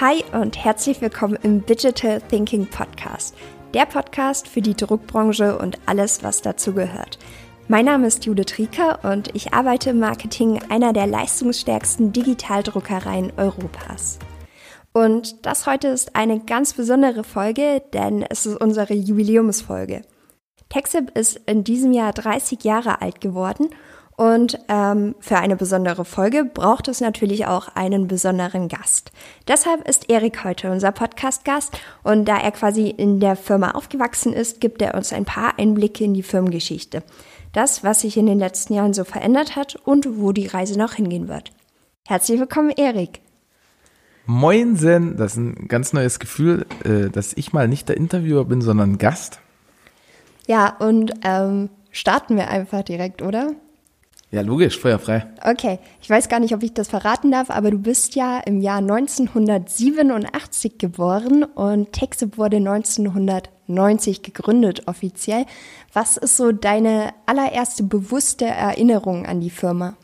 Hi und herzlich willkommen im Digital Thinking Podcast, der Podcast für die Druckbranche und alles, was dazu gehört. Mein Name ist Judith Rieker und ich arbeite im Marketing einer der leistungsstärksten Digitaldruckereien Europas. Und das heute ist eine ganz besondere Folge, denn es ist unsere Jubiläumsfolge. Texip ist in diesem Jahr 30 Jahre alt geworden und ähm, für eine besondere Folge braucht es natürlich auch einen besonderen Gast. Deshalb ist Erik heute unser Podcast-Gast und da er quasi in der Firma aufgewachsen ist, gibt er uns ein paar Einblicke in die Firmengeschichte. Das, was sich in den letzten Jahren so verändert hat und wo die Reise noch hingehen wird. Herzlich willkommen, Erik. Moinsen, das ist ein ganz neues Gefühl, äh, dass ich mal nicht der Interviewer bin, sondern Gast. Ja, und ähm, starten wir einfach direkt, oder? Ja, logisch, feuerfrei. Okay, ich weiß gar nicht, ob ich das verraten darf, aber du bist ja im Jahr 1987 geboren und Texip wurde 1990 gegründet offiziell. Was ist so deine allererste bewusste Erinnerung an die Firma?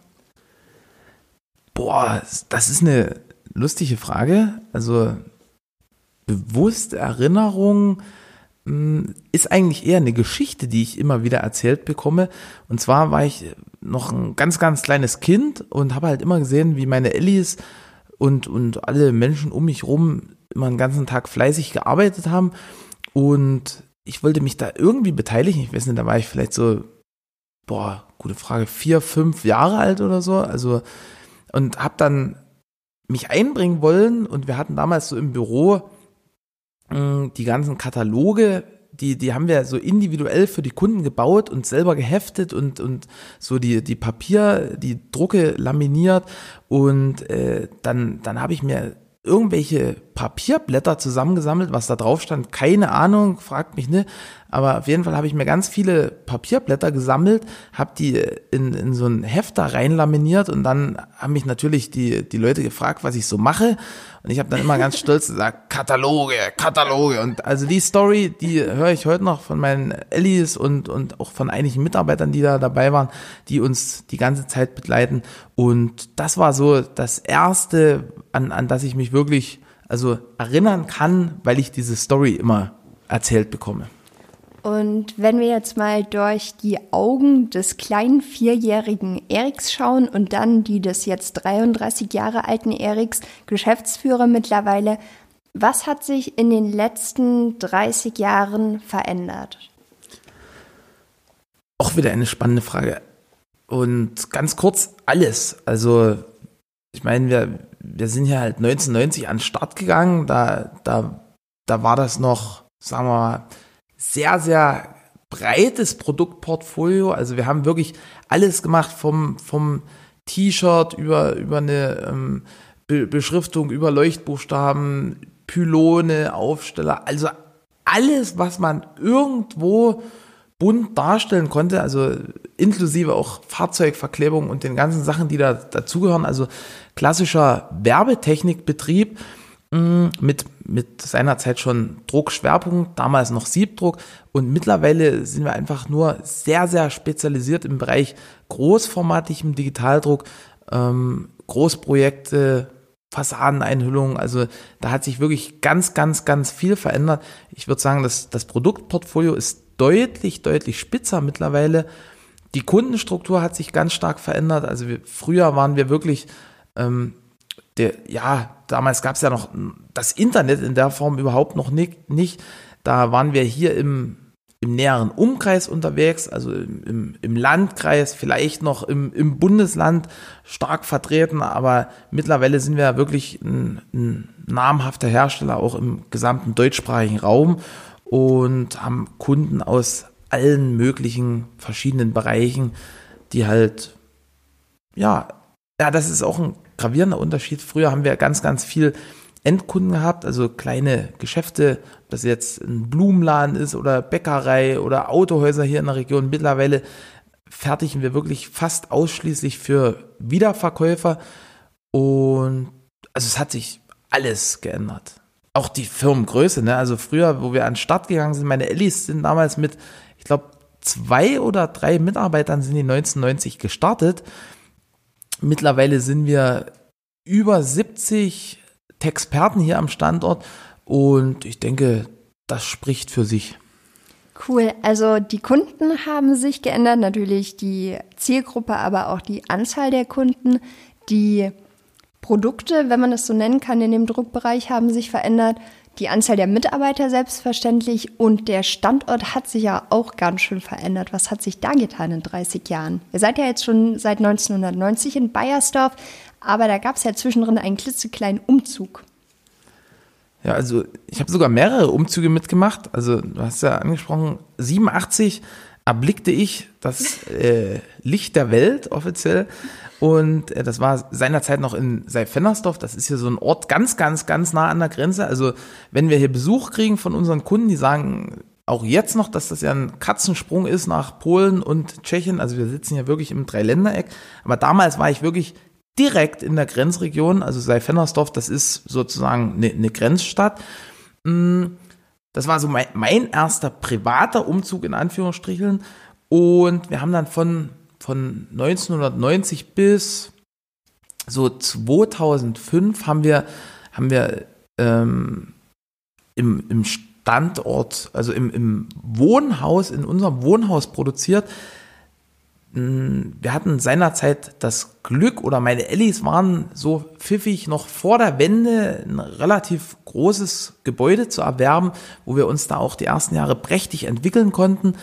Boah, das ist eine lustige Frage. Also bewusste Erinnerung ist eigentlich eher eine Geschichte, die ich immer wieder erzählt bekomme. Und zwar war ich noch ein ganz, ganz kleines Kind und habe halt immer gesehen, wie meine Ellis und, und alle Menschen um mich rum immer den ganzen Tag fleißig gearbeitet haben. Und ich wollte mich da irgendwie beteiligen. Ich weiß nicht, da war ich vielleicht so, boah, gute Frage, vier, fünf Jahre alt oder so. Also, und habe dann mich einbringen wollen und wir hatten damals so im Büro hm, die ganzen Kataloge die, die haben wir so individuell für die Kunden gebaut und selber geheftet und, und so die, die Papier, die Drucke laminiert. Und äh, dann, dann habe ich mir irgendwelche Papierblätter zusammengesammelt, was da drauf stand, keine Ahnung, fragt mich nicht. Aber auf jeden Fall habe ich mir ganz viele Papierblätter gesammelt, habe die in, in so ein Hefter reinlaminiert und dann haben mich natürlich die, die Leute gefragt, was ich so mache. Und ich habe dann immer ganz stolz gesagt, Kataloge, Kataloge. Und also die Story, die höre ich heute noch von meinen Ellis und, und auch von einigen Mitarbeitern, die da dabei waren, die uns die ganze Zeit begleiten. Und das war so das Erste, an, an das ich mich wirklich also erinnern kann, weil ich diese Story immer erzählt bekomme. Und wenn wir jetzt mal durch die Augen des kleinen vierjährigen Eriks schauen und dann die des jetzt 33 Jahre alten Eriks, Geschäftsführer mittlerweile, was hat sich in den letzten 30 Jahren verändert? Auch wieder eine spannende Frage. Und ganz kurz alles. Also, ich meine, wir, wir sind ja halt 1990 an den Start gegangen. Da, da, da war das noch, sagen wir mal, sehr, sehr breites Produktportfolio. Also wir haben wirklich alles gemacht vom, vom T-Shirt über, über eine ähm, Be Beschriftung, über Leuchtbuchstaben, Pylone, Aufsteller, also alles, was man irgendwo bunt darstellen konnte, also inklusive auch Fahrzeugverklebung und den ganzen Sachen, die da dazugehören, also klassischer Werbetechnikbetrieb mm, mit mit seiner Zeit schon Druckschwerpunkt, damals noch Siebdruck. Und mittlerweile sind wir einfach nur sehr, sehr spezialisiert im Bereich großformatigem Digitaldruck, ähm, Großprojekte, Fassadeneinhüllungen, also da hat sich wirklich ganz, ganz, ganz viel verändert. Ich würde sagen, dass das Produktportfolio ist deutlich, deutlich spitzer mittlerweile. Die Kundenstruktur hat sich ganz stark verändert. Also wir, früher waren wir wirklich ähm, der, ja, damals gab es ja noch das Internet in der Form überhaupt noch nicht. nicht. Da waren wir hier im, im näheren Umkreis unterwegs, also im, im Landkreis, vielleicht noch im, im Bundesland stark vertreten, aber mittlerweile sind wir wirklich ein, ein namhafter Hersteller auch im gesamten deutschsprachigen Raum und haben Kunden aus allen möglichen verschiedenen Bereichen, die halt, ja, ja, das ist auch ein gravierender Unterschied. Früher haben wir ganz, ganz viel Endkunden gehabt, also kleine Geschäfte, ob das jetzt ein Blumenladen ist oder Bäckerei oder Autohäuser hier in der Region. Mittlerweile fertigen wir wirklich fast ausschließlich für Wiederverkäufer und also es hat sich alles geändert. Auch die Firmengröße, ne? Also früher, wo wir an den Start gegangen sind, meine Ellis sind damals mit, ich glaube, zwei oder drei Mitarbeitern sind die 1990 gestartet Mittlerweile sind wir über 70 Texperten hier am Standort und ich denke, das spricht für sich. Cool. Also die Kunden haben sich geändert, natürlich die Zielgruppe, aber auch die Anzahl der Kunden. Die Produkte, wenn man es so nennen kann, in dem Druckbereich haben sich verändert. Die Anzahl der Mitarbeiter selbstverständlich und der Standort hat sich ja auch ganz schön verändert. Was hat sich da getan in 30 Jahren? Ihr seid ja jetzt schon seit 1990 in Bayersdorf, aber da gab es ja zwischendrin einen klitzekleinen Umzug. Ja, also ich habe sogar mehrere Umzüge mitgemacht. Also du hast ja angesprochen, 87 erblickte ich das äh, Licht der Welt offiziell. Und äh, das war seinerzeit noch in Seifennersdorf. Das ist hier so ein Ort ganz, ganz, ganz nah an der Grenze. Also wenn wir hier Besuch kriegen von unseren Kunden, die sagen auch jetzt noch, dass das ja ein Katzensprung ist nach Polen und Tschechien. Also wir sitzen ja wirklich im Dreiländereck. Aber damals war ich wirklich direkt in der Grenzregion, also Seifennersdorf, das ist sozusagen eine, eine Grenzstadt. Mm, das war so mein, mein, erster privater Umzug in Anführungsstrichen. Und wir haben dann von, von 1990 bis so 2005 haben wir, haben wir ähm, im, im Standort, also im, im Wohnhaus, in unserem Wohnhaus produziert. Wir hatten seinerzeit das Glück oder meine Ellis waren so pfiffig, noch vor der Wende ein relativ großes Gebäude zu erwerben, wo wir uns da auch die ersten Jahre prächtig entwickeln konnten.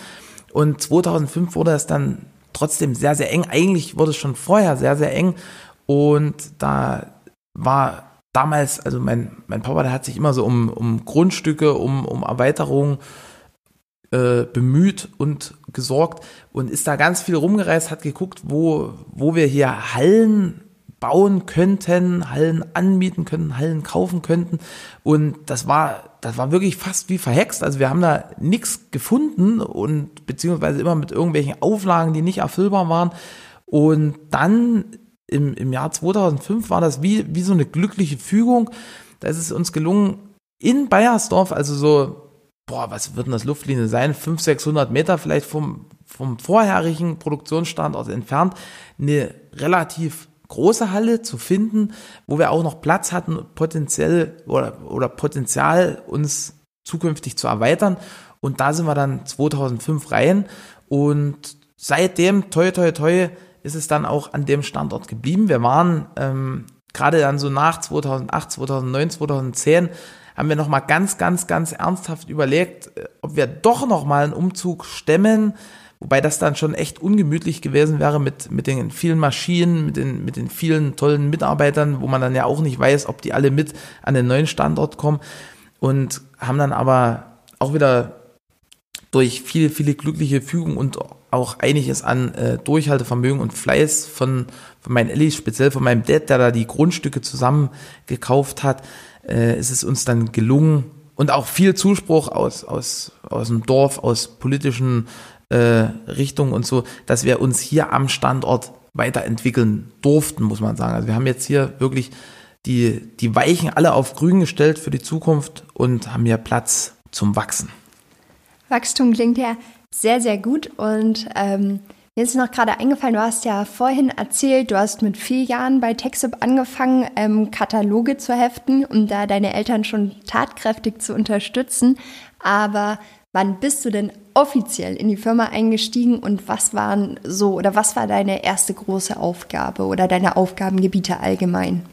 Und 2005 wurde es dann trotzdem sehr, sehr eng. Eigentlich wurde es schon vorher sehr, sehr eng. Und da war damals, also mein, mein Papa, der hat sich immer so um, um Grundstücke, um, um Erweiterungen äh, bemüht und gesorgt und ist da ganz viel rumgereist, hat geguckt, wo, wo wir hier Hallen bauen könnten, Hallen anmieten könnten, Hallen kaufen könnten. Und das war, das war wirklich fast wie verhext. Also wir haben da nichts gefunden und beziehungsweise immer mit irgendwelchen Auflagen, die nicht erfüllbar waren. Und dann im, im Jahr 2005 war das wie, wie so eine glückliche Fügung. Da ist es uns gelungen, in Bayersdorf, also so boah, was wird denn das Luftlinie sein? 500, 600 Meter vielleicht vom, vom vorherigen Produktionsstandort entfernt, eine relativ große Halle zu finden, wo wir auch noch Platz hatten, potenziell oder, oder Potenzial uns zukünftig zu erweitern. Und da sind wir dann 2005 rein und seitdem, toi, toi, toi, ist es dann auch an dem Standort geblieben. Wir waren ähm, gerade dann so nach 2008, 2009, 2010 haben wir nochmal ganz, ganz, ganz ernsthaft überlegt, äh, ob wir doch nochmal einen Umzug stemmen, wobei das dann schon echt ungemütlich gewesen wäre mit, mit den vielen Maschinen, mit den, mit den vielen tollen Mitarbeitern, wo man dann ja auch nicht weiß, ob die alle mit an den neuen Standort kommen. Und haben dann aber auch wieder durch viele, viele glückliche Fügungen und auch einiges an äh, Durchhaltevermögen und Fleiß von, von meinen Ellis, speziell von meinem Dad, der da die Grundstücke zusammen gekauft hat, äh, ist es uns dann gelungen und auch viel Zuspruch aus, aus, aus dem Dorf, aus politischen äh, Richtungen und so, dass wir uns hier am Standort weiterentwickeln durften, muss man sagen. Also wir haben jetzt hier wirklich die, die Weichen alle auf grün gestellt für die Zukunft und haben hier Platz zum Wachsen. Wachstum klingt ja sehr, sehr gut und ähm, mir ist noch gerade eingefallen, du hast ja vorhin erzählt, du hast mit vier Jahren bei TechSoup angefangen, ähm, Kataloge zu heften, um da deine Eltern schon tatkräftig zu unterstützen. Aber wann bist du denn offiziell in die Firma eingestiegen und was waren so oder was war deine erste große Aufgabe oder deine Aufgabengebiete allgemein?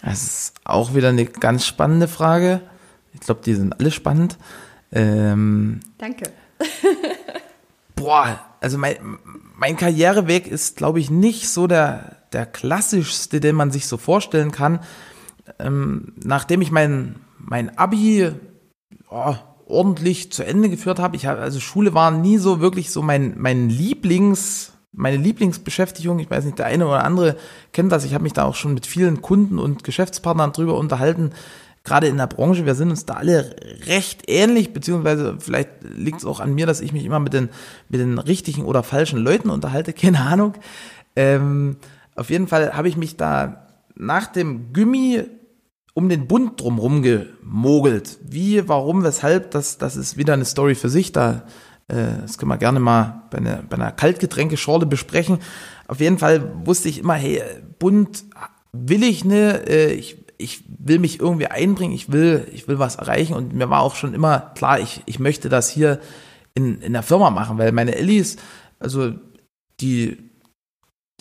Das ist auch wieder eine ganz spannende Frage. Ich glaube, die sind alle spannend. Ähm, Danke. boah, also mein, mein Karriereweg ist, glaube ich, nicht so der, der klassischste, den man sich so vorstellen kann. Ähm, nachdem ich mein, mein Abi oh, ordentlich zu Ende geführt habe, ich habe, also Schule war nie so wirklich so mein, mein Lieblings, meine Lieblingsbeschäftigung. Ich weiß nicht, der eine oder andere kennt das. Ich habe mich da auch schon mit vielen Kunden und Geschäftspartnern drüber unterhalten, gerade in der Branche, wir sind uns da alle recht ähnlich, beziehungsweise vielleicht liegt es auch an mir, dass ich mich immer mit den, mit den richtigen oder falschen Leuten unterhalte, keine Ahnung. Ähm, auf jeden Fall habe ich mich da nach dem Gummi um den Bund drumherum gemogelt. Wie, warum, weshalb, das, das ist wieder eine Story für sich. Da, äh, das können wir gerne mal bei einer, bei einer Kaltgetränkeschorle besprechen. Auf jeden Fall wusste ich immer, hey, Bund will ich ne, äh, ich ich will mich irgendwie einbringen, ich will, ich will was erreichen und mir war auch schon immer klar, ich, ich möchte das hier in, in der Firma machen, weil meine Ellis, also die,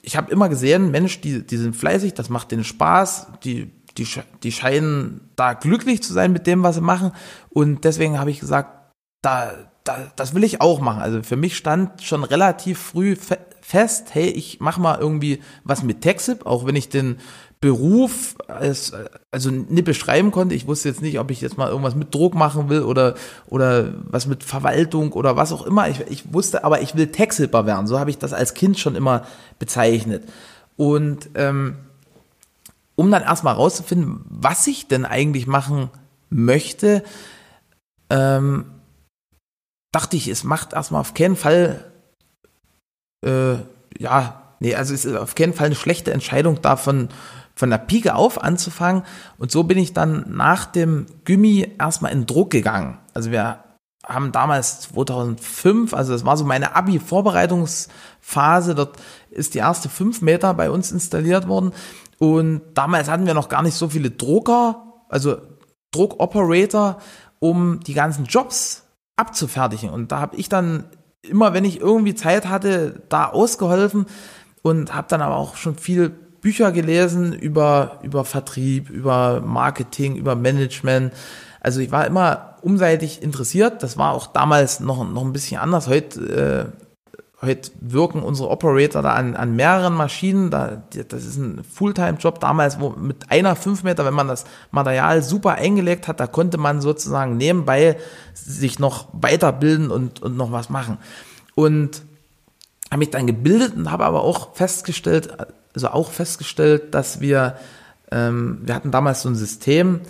ich habe immer gesehen, Mensch, die, die sind fleißig, das macht denen Spaß, die, die, die scheinen da glücklich zu sein mit dem, was sie machen. Und deswegen habe ich gesagt, da, da, das will ich auch machen. Also für mich stand schon relativ früh fe fest, hey, ich mache mal irgendwie was mit TechSip, auch wenn ich den Beruf als, also nicht beschreiben konnte. Ich wusste jetzt nicht, ob ich jetzt mal irgendwas mit Druck machen will oder, oder was mit Verwaltung oder was auch immer. Ich, ich wusste, aber ich will Texhilper werden. So habe ich das als Kind schon immer bezeichnet. Und ähm, um dann erstmal rauszufinden, was ich denn eigentlich machen möchte, ähm, dachte ich, es macht erstmal auf keinen Fall, äh, ja, nee, also es ist auf keinen Fall eine schlechte Entscheidung davon, von der Pike auf anzufangen. Und so bin ich dann nach dem Gummi erstmal in Druck gegangen. Also wir haben damals 2005, also das war so meine Abi-Vorbereitungsphase, dort ist die erste 5 Meter bei uns installiert worden. Und damals hatten wir noch gar nicht so viele Drucker, also Druckoperator, um die ganzen Jobs abzufertigen. Und da habe ich dann immer, wenn ich irgendwie Zeit hatte, da ausgeholfen und habe dann aber auch schon viel Bücher gelesen über, über Vertrieb, über Marketing, über Management. Also ich war immer umseitig interessiert. Das war auch damals noch, noch ein bisschen anders. Heute, äh, heute wirken unsere Operator da an, an mehreren Maschinen. Da, das ist ein Fulltime-Job. Damals, wo mit einer 5 Meter, wenn man das Material super eingelegt hat, da konnte man sozusagen nebenbei sich noch weiterbilden und, und noch was machen. Und habe mich dann gebildet und habe aber auch festgestellt, also auch festgestellt, dass wir, ähm, wir hatten damals so ein System,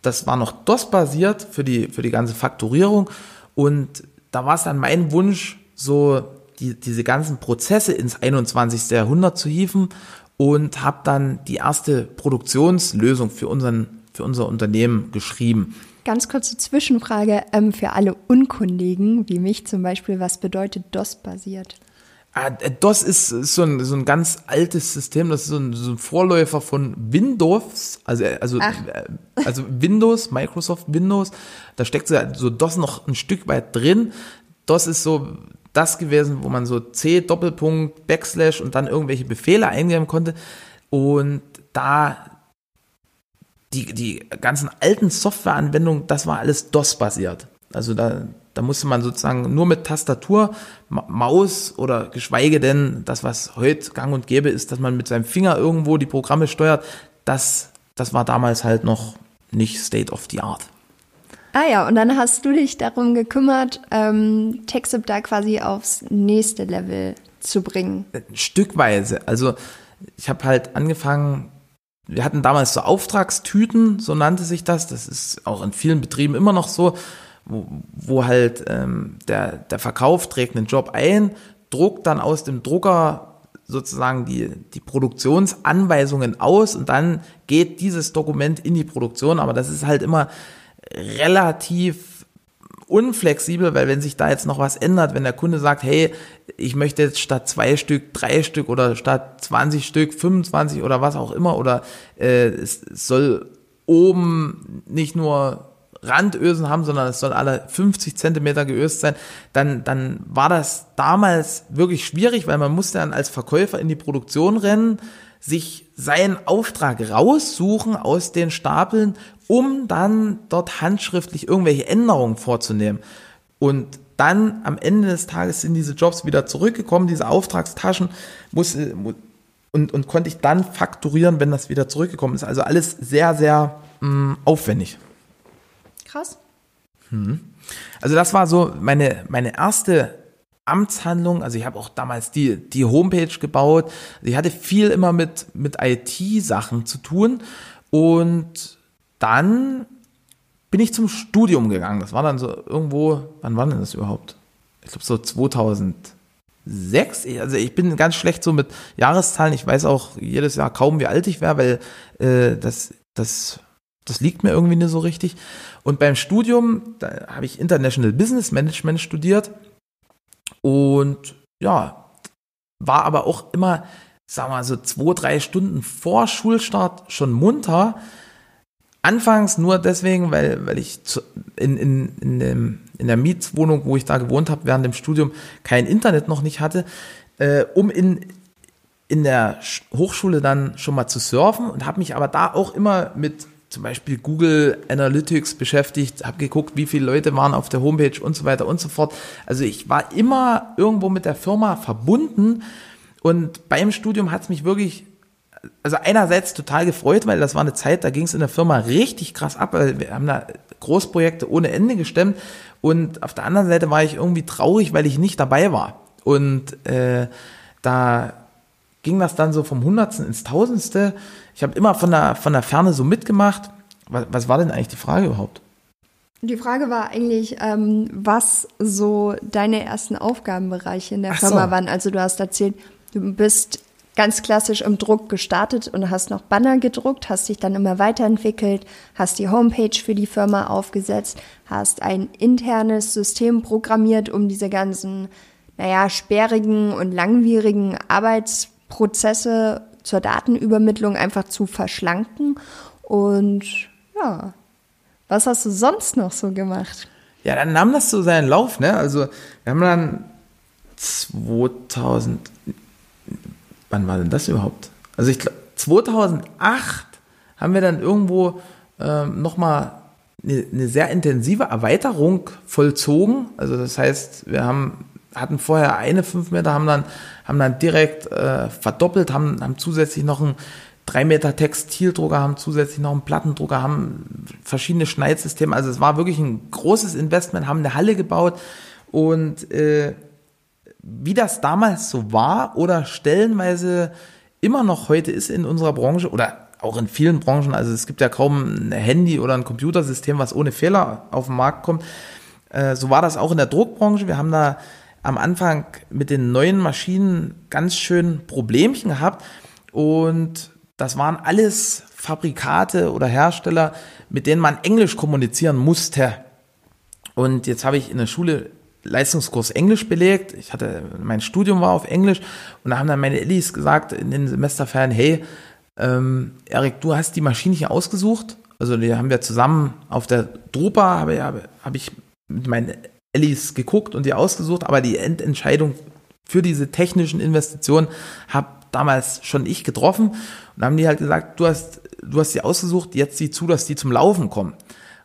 das war noch DOS-basiert für die, für die ganze Faktorierung und da war es dann mein Wunsch, so die, diese ganzen Prozesse ins 21. Jahrhundert zu hieven und habe dann die erste Produktionslösung für, unseren, für unser Unternehmen geschrieben. Ganz kurze Zwischenfrage ähm, für alle Unkundigen, wie mich zum Beispiel, was bedeutet DOS-basiert? Ah, DOS ist, so, ein, so ein ganz altes System, das ist so ein, so ein Vorläufer von Windows, also, also, Ach. Äh, also Windows, Microsoft Windows, da steckt so, so DOS noch ein Stück weit drin. DOS ist so das gewesen, wo man so C, Doppelpunkt, Backslash und dann irgendwelche Befehle eingeben konnte. Und da die, die ganzen alten Softwareanwendungen, das war alles DOS-basiert. Also da, da musste man sozusagen nur mit Tastatur, Maus oder geschweige denn das, was heute gang und gäbe ist, dass man mit seinem Finger irgendwo die Programme steuert, das, das war damals halt noch nicht State of the Art. Ah ja, und dann hast du dich darum gekümmert, ähm, TechSip da quasi aufs nächste Level zu bringen. Stückweise. Also ich habe halt angefangen, wir hatten damals so Auftragstüten, so nannte sich das. Das ist auch in vielen Betrieben immer noch so wo, wo halt ähm, der, der Verkauf trägt einen Job ein, druckt dann aus dem Drucker sozusagen die, die Produktionsanweisungen aus und dann geht dieses Dokument in die Produktion, aber das ist halt immer relativ unflexibel, weil wenn sich da jetzt noch was ändert, wenn der Kunde sagt, hey, ich möchte jetzt statt zwei Stück drei Stück oder statt 20 Stück 25 oder was auch immer oder äh, es soll oben nicht nur Randösen haben, sondern es soll alle 50 Zentimeter geöst sein, dann, dann war das damals wirklich schwierig, weil man musste dann als Verkäufer in die Produktion rennen, sich seinen Auftrag raussuchen aus den Stapeln, um dann dort handschriftlich irgendwelche Änderungen vorzunehmen. Und dann am Ende des Tages sind diese Jobs wieder zurückgekommen, diese Auftragstaschen muss, und, und konnte ich dann fakturieren, wenn das wieder zurückgekommen ist. Also alles sehr, sehr mh, mm, aufwendig. Krass. Hm. Also das war so meine, meine erste Amtshandlung. Also ich habe auch damals die, die Homepage gebaut. Also ich hatte viel immer mit, mit IT-Sachen zu tun. Und dann bin ich zum Studium gegangen. Das war dann so irgendwo, wann war denn das überhaupt? Ich glaube so 2006. Also ich bin ganz schlecht so mit Jahreszahlen. Ich weiß auch jedes Jahr kaum, wie alt ich wäre, weil äh, das, das das liegt mir irgendwie nicht so richtig. Und beim Studium, da habe ich International Business Management studiert und ja, war aber auch immer, sagen wir mal so zwei, drei Stunden vor Schulstart schon munter, Anfangs nur deswegen, weil, weil ich zu, in, in, in, dem, in der Mietswohnung, wo ich da gewohnt habe, während dem Studium kein Internet noch nicht hatte, äh, um in, in der Hochschule dann schon mal zu surfen und habe mich aber da auch immer mit zum Beispiel Google Analytics beschäftigt, habe geguckt, wie viele Leute waren auf der Homepage und so weiter und so fort. Also ich war immer irgendwo mit der Firma verbunden und beim Studium hat es mich wirklich, also einerseits total gefreut, weil das war eine Zeit, da ging es in der Firma richtig krass ab. weil Wir haben da Großprojekte ohne Ende gestemmt und auf der anderen Seite war ich irgendwie traurig, weil ich nicht dabei war. Und äh, da ging das dann so vom Hundertsten ins Tausendste. Ich habe immer von der, von der Ferne so mitgemacht. Was, was war denn eigentlich die Frage überhaupt? Die Frage war eigentlich, ähm, was so deine ersten Aufgabenbereiche in der Ach Firma so. waren. Also du hast erzählt, du bist ganz klassisch im Druck gestartet und hast noch Banner gedruckt, hast dich dann immer weiterentwickelt, hast die Homepage für die Firma aufgesetzt, hast ein internes System programmiert, um diese ganzen, naja, sperrigen und langwierigen Arbeitsprozesse zur Datenübermittlung einfach zu verschlanken. Und ja, was hast du sonst noch so gemacht? Ja, dann nahm das so seinen Lauf, ne? Also wir haben dann 2000, wann war denn das überhaupt? Also ich glaube 2008 haben wir dann irgendwo ähm, nochmal eine, eine sehr intensive Erweiterung vollzogen. Also das heißt, wir haben hatten vorher eine 5 Meter, haben dann, haben dann direkt äh, verdoppelt, haben, haben zusätzlich noch einen 3 Meter Textildrucker, haben zusätzlich noch einen Plattendrucker, haben verschiedene Schneidsysteme. Also es war wirklich ein großes Investment, haben eine Halle gebaut und äh, wie das damals so war oder stellenweise immer noch heute ist in unserer Branche oder auch in vielen Branchen, also es gibt ja kaum ein Handy oder ein Computersystem, was ohne Fehler auf den Markt kommt. Äh, so war das auch in der Druckbranche. Wir haben da am Anfang mit den neuen Maschinen ganz schön Problemchen gehabt und das waren alles Fabrikate oder Hersteller, mit denen man Englisch kommunizieren musste. Und jetzt habe ich in der Schule Leistungskurs Englisch belegt. Ich hatte, mein Studium war auf Englisch und da haben dann meine Ellis gesagt in den Semesterferien, hey, ähm, Erik, du hast die Maschine hier ausgesucht. Also die haben wir zusammen auf der Drupa, habe, habe, habe ich mit meinen Ellis geguckt und die ausgesucht, aber die Endentscheidung für diese technischen Investitionen habe damals schon ich getroffen und haben die halt gesagt, du hast, du hast die ausgesucht, jetzt sieh zu, dass die zum Laufen kommen.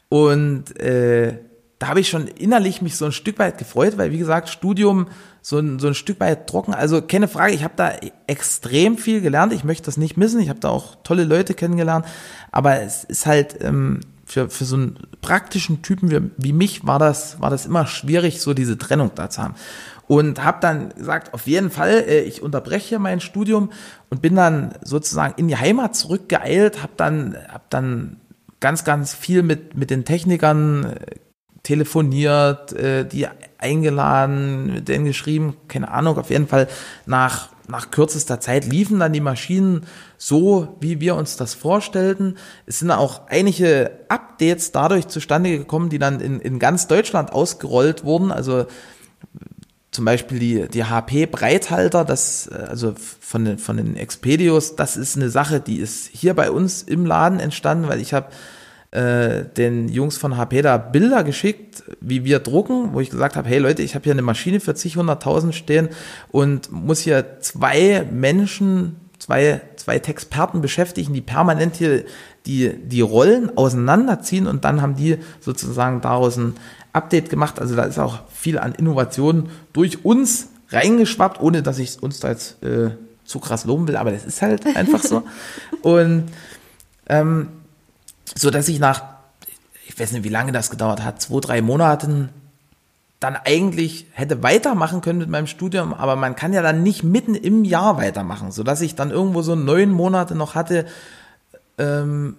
Und äh, da habe ich schon innerlich mich so ein Stück weit gefreut, weil wie gesagt, Studium so ein, so ein Stück weit trocken. Also keine Frage, ich habe da extrem viel gelernt. Ich möchte das nicht missen. Ich habe da auch tolle Leute kennengelernt. Aber es ist halt ähm, für, für so einen praktischen Typen wie, wie mich war das, war das immer schwierig, so diese Trennung da zu haben. Und habe dann gesagt, auf jeden Fall, äh, ich unterbreche mein Studium und bin dann sozusagen in die Heimat zurückgeeilt, habe dann, hab dann ganz, ganz viel mit, mit den Technikern äh, telefoniert, äh, die eingeladen, mit denen geschrieben, keine Ahnung, auf jeden Fall nach, nach kürzester Zeit liefen dann die Maschinen so, wie wir uns das vorstellten. Es sind auch einige Updates dadurch zustande gekommen, die dann in, in ganz Deutschland ausgerollt wurden. Also zum Beispiel die, die HP-Breithalter, das, also von den, von den Expedios, das ist eine Sache, die ist hier bei uns im Laden entstanden, weil ich habe äh, den Jungs von HP da Bilder geschickt, wie wir drucken, wo ich gesagt habe, hey Leute, ich habe hier eine Maschine für zig hunderttausend stehen und muss hier zwei Menschen, zwei, zwei Texperten beschäftigen, die permanent hier die, die Rollen auseinanderziehen und dann haben die sozusagen daraus ein Update gemacht. Also da ist auch viel an Innovationen durch uns reingeschwappt, ohne dass ich uns da jetzt äh, zu krass loben will, aber das ist halt einfach so. Und ähm, so dass ich nach, ich weiß nicht, wie lange das gedauert hat, zwei, drei Monaten dann eigentlich hätte weitermachen können mit meinem Studium, aber man kann ja dann nicht mitten im Jahr weitermachen, so dass ich dann irgendwo so neun Monate noch hatte, ähm,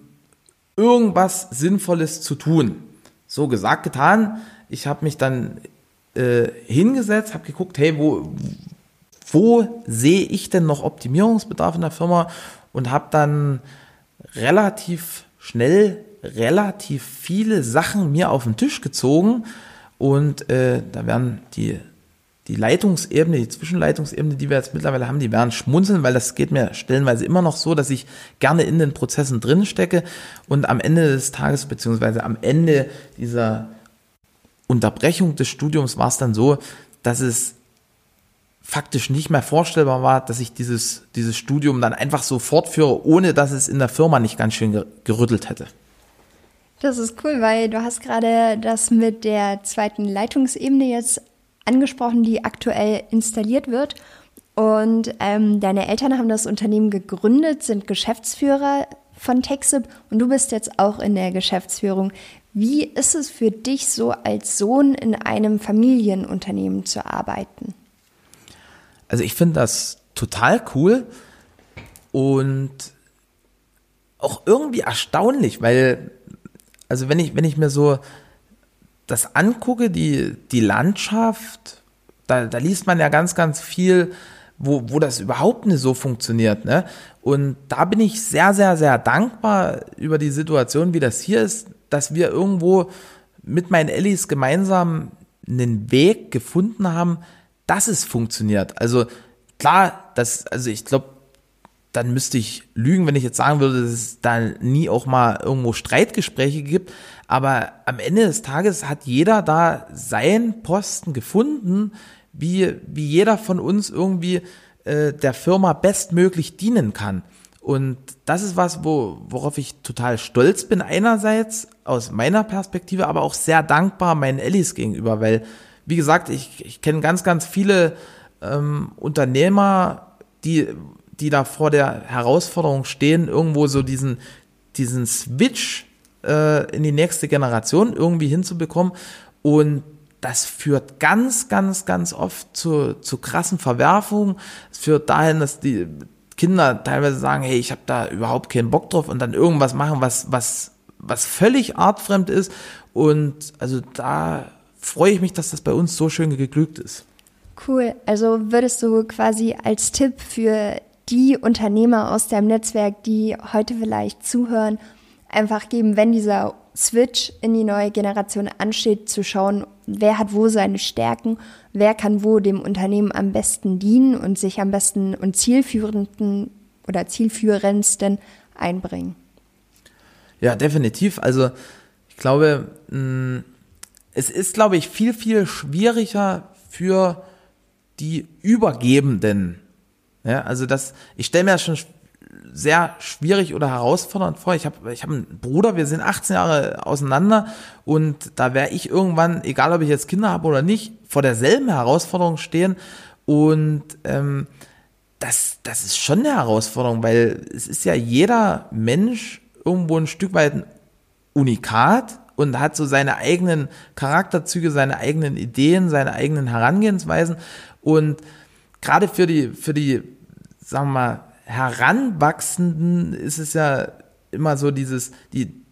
irgendwas Sinnvolles zu tun. So gesagt, getan. Ich habe mich dann äh, hingesetzt, habe geguckt, hey, wo, wo sehe ich denn noch Optimierungsbedarf in der Firma und habe dann relativ schnell relativ viele Sachen mir auf den Tisch gezogen und äh, da werden die, die Leitungsebene, die Zwischenleitungsebene, die wir jetzt mittlerweile haben, die werden schmunzeln, weil das geht mir stellenweise immer noch so, dass ich gerne in den Prozessen drin stecke und am Ende des Tages, beziehungsweise am Ende dieser Unterbrechung des Studiums war es dann so, dass es faktisch nicht mehr vorstellbar war, dass ich dieses, dieses Studium dann einfach so fortführe, ohne dass es in der Firma nicht ganz schön gerüttelt hätte. Das ist cool, weil du hast gerade das mit der zweiten Leitungsebene jetzt angesprochen, die aktuell installiert wird. Und ähm, deine Eltern haben das Unternehmen gegründet, sind Geschäftsführer von Texip und du bist jetzt auch in der Geschäftsführung. Wie ist es für dich so als Sohn in einem Familienunternehmen zu arbeiten? Also ich finde das total cool und auch irgendwie erstaunlich, weil also wenn ich wenn ich mir so das angucke, die, die Landschaft, da, da liest man ja ganz, ganz viel, wo, wo das überhaupt nicht so funktioniert. Ne? Und da bin ich sehr, sehr, sehr dankbar über die Situation, wie das hier ist, dass wir irgendwo mit meinen Ellis gemeinsam einen Weg gefunden haben, dass es funktioniert. Also klar, das, also ich glaube, dann müsste ich lügen, wenn ich jetzt sagen würde, dass es da nie auch mal irgendwo Streitgespräche gibt. Aber am Ende des Tages hat jeder da seinen Posten gefunden, wie, wie jeder von uns irgendwie äh, der Firma bestmöglich dienen kann. Und das ist was, wo, worauf ich total stolz bin, einerseits aus meiner Perspektive, aber auch sehr dankbar meinen Ellis gegenüber, weil, wie gesagt, ich, ich kenne ganz, ganz viele ähm, Unternehmer, die die da vor der Herausforderung stehen, irgendwo so diesen, diesen Switch äh, in die nächste Generation irgendwie hinzubekommen. Und das führt ganz, ganz, ganz oft zu, zu krassen Verwerfungen. Es führt dahin, dass die Kinder teilweise sagen, hey, ich habe da überhaupt keinen Bock drauf und dann irgendwas machen, was, was, was völlig artfremd ist. Und also da freue ich mich, dass das bei uns so schön geglückt ist. Cool. Also würdest du quasi als Tipp für die Unternehmer aus deinem Netzwerk, die heute vielleicht zuhören, einfach geben, wenn dieser Switch in die neue Generation ansteht, zu schauen, wer hat wo seine Stärken, wer kann wo dem Unternehmen am besten dienen und sich am besten und zielführenden oder zielführendsten einbringen. Ja, definitiv. Also ich glaube, mm, es ist, glaube ich, viel, viel schwieriger für die Übergebenden ja, also das, ich stelle mir das schon sehr schwierig oder herausfordernd vor. Ich habe ich hab einen Bruder, wir sind 18 Jahre auseinander und da wäre ich irgendwann, egal ob ich jetzt Kinder habe oder nicht, vor derselben Herausforderung stehen. Und ähm, das, das ist schon eine Herausforderung, weil es ist ja jeder Mensch irgendwo ein Stück weit ein Unikat und hat so seine eigenen Charakterzüge, seine eigenen Ideen, seine eigenen Herangehensweisen. Und gerade für die, für die, sagen wir mal, Heranwachsenden ist es ja immer so dieses, die,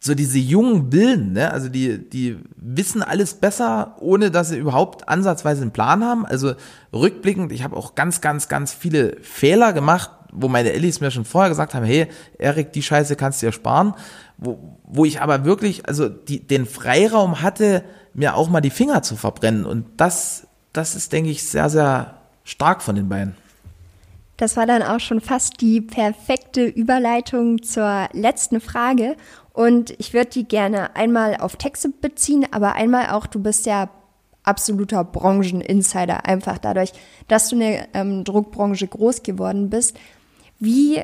so diese jungen Bilden, ne? also die, die wissen alles besser, ohne dass sie überhaupt ansatzweise einen Plan haben. Also rückblickend, ich habe auch ganz, ganz, ganz viele Fehler gemacht, wo meine Ellis mir schon vorher gesagt haben, hey, Erik, die Scheiße kannst du dir sparen. Wo, wo ich aber wirklich, also die, den Freiraum hatte, mir auch mal die Finger zu verbrennen. Und das das ist, denke ich, sehr, sehr stark von den beiden. Das war dann auch schon fast die perfekte Überleitung zur letzten Frage. Und ich würde die gerne einmal auf Texte beziehen, aber einmal auch, du bist ja absoluter Brancheninsider, einfach dadurch, dass du in der ähm, Druckbranche groß geworden bist. Wie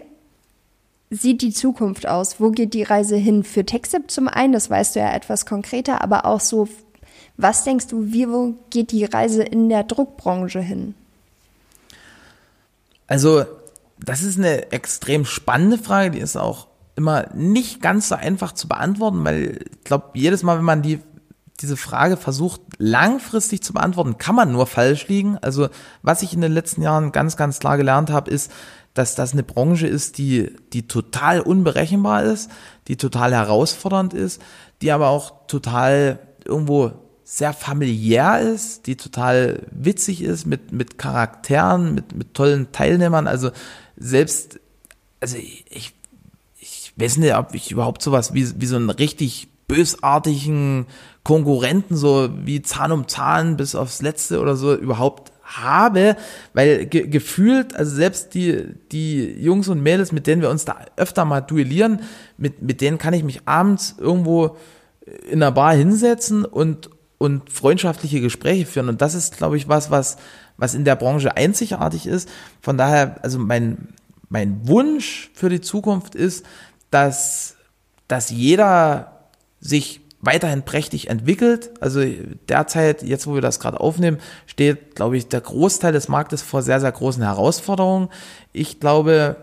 sieht die Zukunft aus? Wo geht die Reise hin für Textip zum einen? Das weißt du ja etwas konkreter, aber auch so was denkst du, wie wo geht die Reise in der Druckbranche hin? Also, das ist eine extrem spannende Frage, die ist auch immer nicht ganz so einfach zu beantworten, weil ich glaube, jedes Mal, wenn man die, diese Frage versucht, langfristig zu beantworten, kann man nur falsch liegen. Also, was ich in den letzten Jahren ganz, ganz klar gelernt habe, ist, dass das eine Branche ist, die, die total unberechenbar ist, die total herausfordernd ist, die aber auch total irgendwo sehr familiär ist, die total witzig ist, mit, mit Charakteren, mit, mit tollen Teilnehmern. Also selbst, also ich, ich weiß nicht, ob ich überhaupt sowas wie, wie so ein richtig bösartigen Konkurrenten, so wie Zahn um Zahn bis aufs Letzte oder so überhaupt habe, weil ge gefühlt, also selbst die, die Jungs und Mädels, mit denen wir uns da öfter mal duellieren, mit, mit denen kann ich mich abends irgendwo in einer Bar hinsetzen und, und freundschaftliche Gespräche führen. Und das ist, glaube ich, was, was, was in der Branche einzigartig ist. Von daher, also mein, mein Wunsch für die Zukunft ist, dass, dass jeder sich weiterhin prächtig entwickelt. Also derzeit, jetzt wo wir das gerade aufnehmen, steht, glaube ich, der Großteil des Marktes vor sehr, sehr großen Herausforderungen. Ich glaube,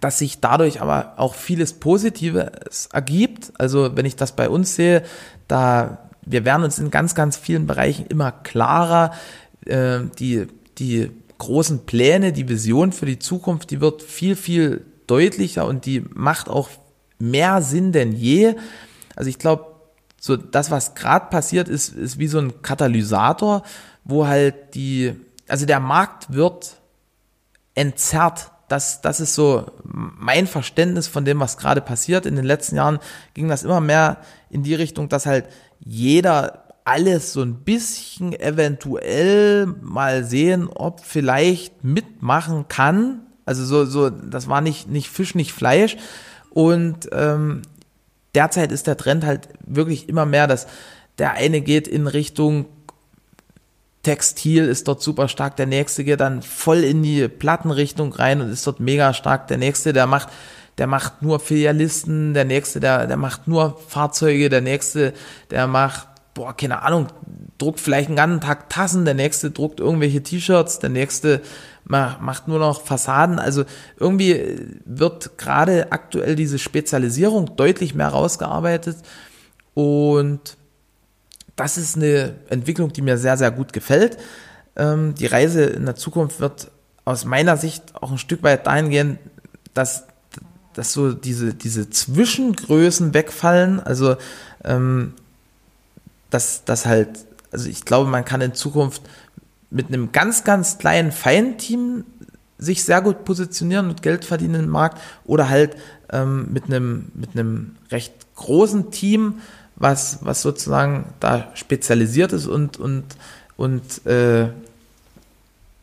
dass sich dadurch aber auch vieles Positives ergibt. Also wenn ich das bei uns sehe, da wir werden uns in ganz, ganz vielen Bereichen immer klarer. Äh, die, die großen Pläne, die Vision für die Zukunft, die wird viel, viel deutlicher und die macht auch mehr Sinn denn je. Also ich glaube, so das, was gerade passiert, ist, ist wie so ein Katalysator, wo halt die, also der Markt wird entzerrt. Das, das ist so mein Verständnis von dem, was gerade passiert. In den letzten Jahren ging das immer mehr in die Richtung, dass halt jeder alles so ein bisschen eventuell mal sehen, ob vielleicht mitmachen kann. Also so, so, das war nicht, nicht Fisch, nicht Fleisch. Und ähm, derzeit ist der Trend halt wirklich immer mehr, dass der eine geht in Richtung Textil ist dort super stark, der nächste geht dann voll in die Plattenrichtung rein und ist dort mega stark. Der nächste, der macht, der macht nur Filialisten, der nächste, der, der macht nur Fahrzeuge, der nächste, der macht, boah, keine Ahnung, druckt vielleicht einen ganzen Tag Tassen, der nächste druckt irgendwelche T-Shirts, der nächste macht nur noch Fassaden. Also irgendwie wird gerade aktuell diese Spezialisierung deutlich mehr rausgearbeitet und das ist eine Entwicklung, die mir sehr, sehr gut gefällt. Ähm, die Reise in der Zukunft wird aus meiner Sicht auch ein Stück weit dahin gehen, dass, dass so diese, diese Zwischengrößen wegfallen. Also, ähm, dass, dass halt, also ich glaube, man kann in Zukunft mit einem ganz, ganz kleinen Feinteam sich sehr gut positionieren und Geld verdienen im Markt oder halt ähm, mit einem mit einem recht großen Team, was was sozusagen da spezialisiert ist und und und äh,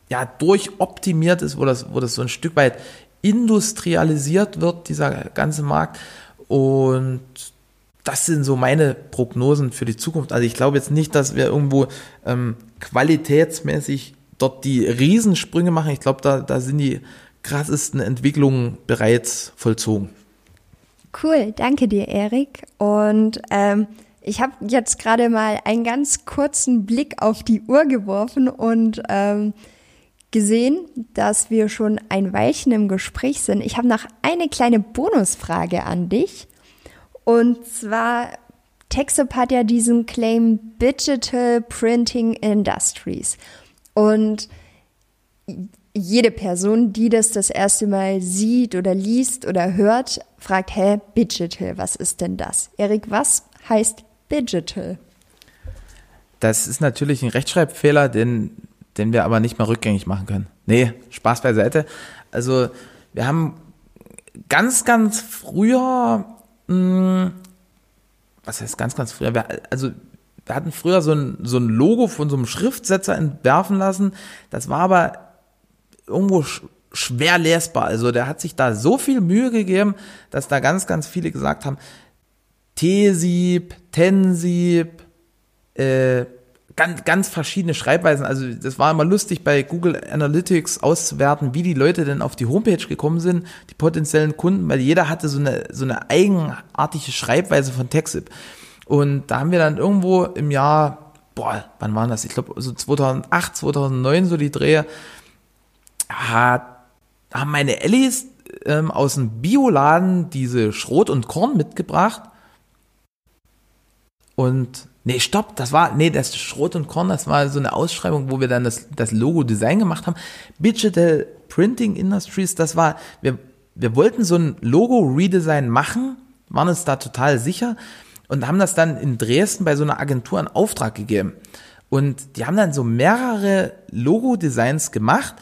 ja durchoptimiert ist, wo das wo das so ein Stück weit industrialisiert wird dieser ganze Markt und das sind so meine Prognosen für die Zukunft. Also ich glaube jetzt nicht, dass wir irgendwo ähm, qualitätsmäßig dort die Riesensprünge machen. Ich glaube, da, da sind die krassesten Entwicklungen bereits vollzogen. Cool, danke dir, Erik. Und ähm, ich habe jetzt gerade mal einen ganz kurzen Blick auf die Uhr geworfen und ähm, gesehen, dass wir schon ein Weilchen im Gespräch sind. Ich habe noch eine kleine Bonusfrage an dich. Und zwar, Texup hat ja diesen Claim Digital Printing Industries. Und jede Person, die das das erste Mal sieht oder liest oder hört, fragt, hä, Digital, was ist denn das? Erik, was heißt Digital? Das ist natürlich ein Rechtschreibfehler, den, den wir aber nicht mehr rückgängig machen können. Nee, Spaß beiseite. Also, wir haben ganz, ganz früher mh, hm, was heißt ganz, ganz früher? Also wir hatten früher so ein, so ein Logo von so einem Schriftsetzer entwerfen lassen. Das war aber irgendwo sch schwer lesbar. Also der hat sich da so viel Mühe gegeben, dass da ganz, ganz viele gesagt haben, T-Sieb, Tensieb, äh, ganz, ganz verschiedene Schreibweisen. Also das war immer lustig bei Google Analytics auszuwerten, wie die Leute denn auf die Homepage gekommen sind, die potenziellen Kunden, weil jeder hatte so eine, so eine eigenartige Schreibweise von TechSip. Und da haben wir dann irgendwo im Jahr, boah, wann waren das? Ich glaube so 2008, 2009 so die Drehe, hat, haben meine Ellis ähm, aus dem Bioladen diese Schrot und Korn mitgebracht und Nee, stopp, das war, nee, das Schrot und Korn, das war so eine Ausschreibung, wo wir dann das, das Logo-Design gemacht haben. Digital Printing Industries, das war, wir, wir wollten so ein Logo-Redesign machen, waren uns da total sicher und haben das dann in Dresden bei so einer Agentur in Auftrag gegeben. Und die haben dann so mehrere Logo-Designs gemacht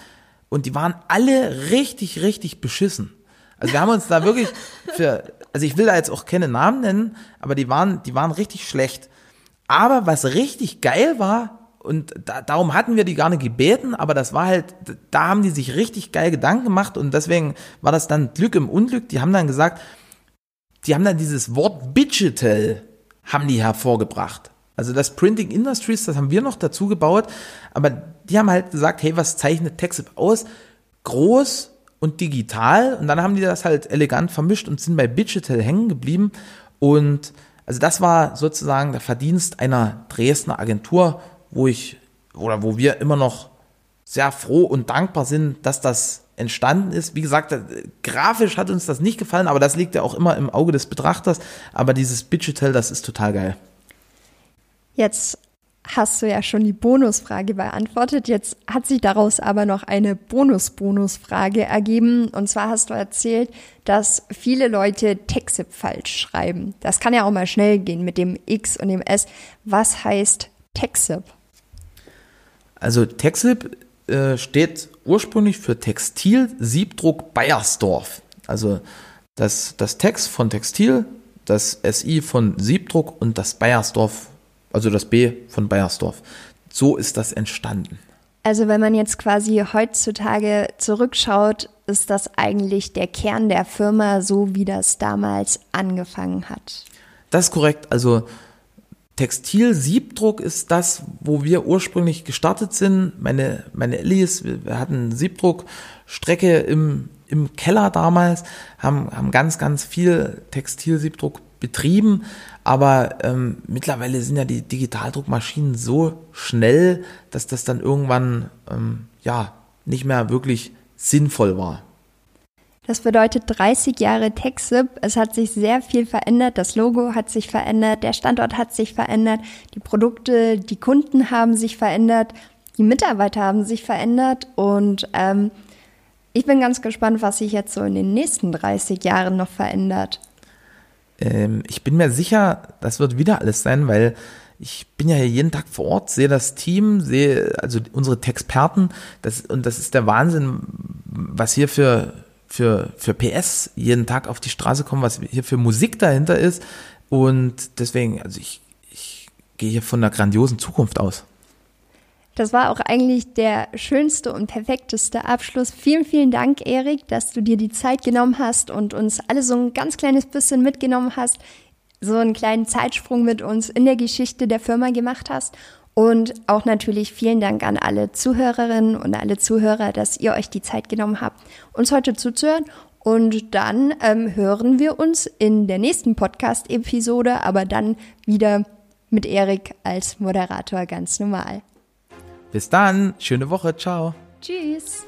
und die waren alle richtig, richtig beschissen. Also wir haben uns da wirklich für also ich will da jetzt auch keine Namen nennen, aber die waren, die waren richtig schlecht. Aber was richtig geil war, und da, darum hatten wir die gar nicht gebeten, aber das war halt, da haben die sich richtig geil Gedanken gemacht und deswegen war das dann Glück im Unglück. Die haben dann gesagt, die haben dann dieses Wort Digital haben die hervorgebracht. Also das Printing Industries, das haben wir noch dazu gebaut, aber die haben halt gesagt, hey, was zeichnet TechSip aus? Groß und digital und dann haben die das halt elegant vermischt und sind bei Digital hängen geblieben und also das war sozusagen der Verdienst einer Dresdner Agentur, wo ich oder wo wir immer noch sehr froh und dankbar sind, dass das entstanden ist. Wie gesagt, äh, grafisch hat uns das nicht gefallen, aber das liegt ja auch immer im Auge des Betrachters. Aber dieses Digital, das ist total geil. Jetzt hast du ja schon die Bonusfrage beantwortet. Jetzt hat sich daraus aber noch eine Bonus-Bonusfrage ergeben. Und zwar hast du erzählt, dass viele Leute Texip falsch schreiben. Das kann ja auch mal schnell gehen mit dem X und dem S. Was heißt Texip? Also Texip äh, steht ursprünglich für Textil Siebdruck Bayersdorf. Also das, das Text von Textil, das SI von Siebdruck und das Bayersdorf also das B von Bayersdorf. So ist das entstanden. Also wenn man jetzt quasi heutzutage zurückschaut, ist das eigentlich der Kern der Firma, so wie das damals angefangen hat. Das ist korrekt. Also Textil-Siebdruck ist das, wo wir ursprünglich gestartet sind. Meine, meine Ellis, wir hatten Siebdruckstrecke im, im Keller damals, haben, haben ganz, ganz viel Textil-Siebdruck betrieben, aber ähm, mittlerweile sind ja die Digitaldruckmaschinen so schnell, dass das dann irgendwann ähm, ja nicht mehr wirklich sinnvoll war. Das bedeutet 30 Jahre TechSip. Es hat sich sehr viel verändert. Das Logo hat sich verändert. Der Standort hat sich verändert. Die Produkte, die Kunden haben sich verändert. Die Mitarbeiter haben sich verändert. Und ähm, ich bin ganz gespannt, was sich jetzt so in den nächsten 30 Jahren noch verändert. Ähm, ich bin mir sicher, das wird wieder alles sein, weil ich bin ja hier jeden Tag vor Ort, sehe das Team, sehe also unsere Texperten, das, und das ist der Wahnsinn, was hier für, für, für PS jeden Tag auf die Straße kommt, was hier für Musik dahinter ist. Und deswegen, also ich, ich gehe hier von einer grandiosen Zukunft aus. Das war auch eigentlich der schönste und perfekteste Abschluss. Vielen, vielen Dank, Erik, dass du dir die Zeit genommen hast und uns alle so ein ganz kleines bisschen mitgenommen hast, so einen kleinen Zeitsprung mit uns in der Geschichte der Firma gemacht hast. Und auch natürlich vielen Dank an alle Zuhörerinnen und alle Zuhörer, dass ihr euch die Zeit genommen habt, uns heute zuzuhören. Und dann ähm, hören wir uns in der nächsten Podcast-Episode, aber dann wieder mit Erik als Moderator ganz normal. Bis dann, schöne Woche, ciao. Tschüss.